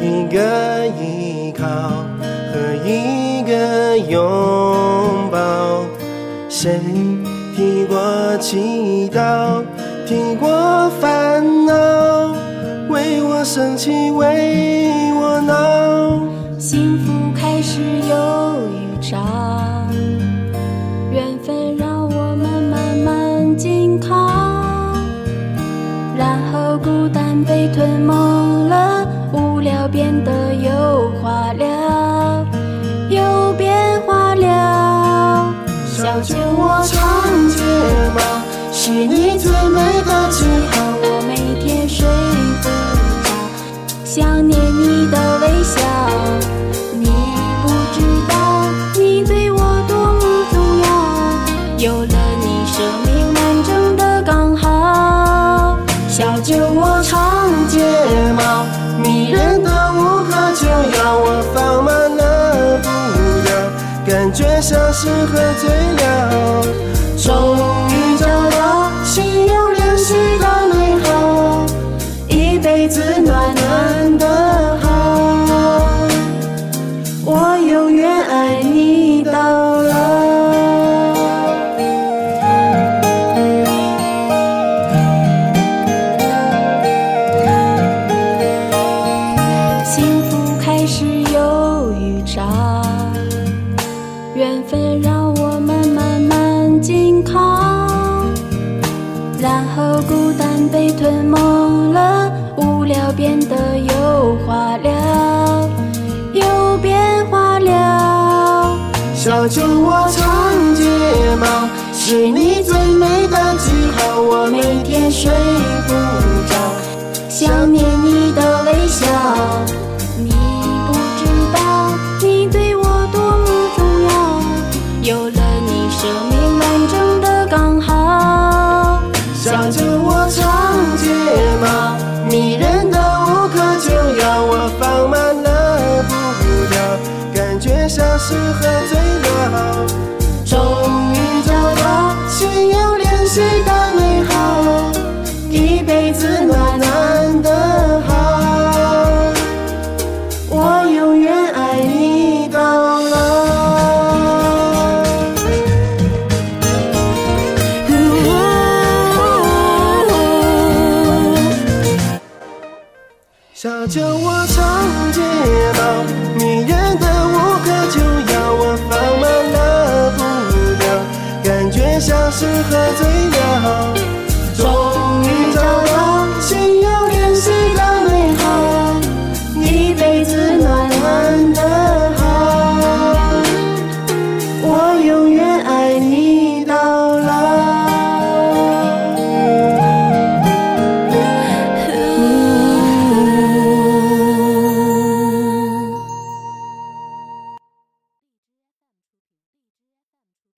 一个依靠和一个拥抱。谁提过祈祷，提过烦恼，为我生气，为我闹。幸福开始有预兆，缘分让我们慢慢紧靠，然后孤单被吞没，变得有话聊，有变化了。小酒窝长睫毛，是你最美像是喝醉了。终于找到心有联系的美好，一辈子暖暖的缘分让我们慢慢紧靠，然后孤单被吞没了，无聊变得有话聊，有变化了。小酒窝长睫毛，是你最美的记是喝醉了，终于找到心有灵犀的美好，一辈子暖暖的好。我永远爱你到老。小酒窝，长。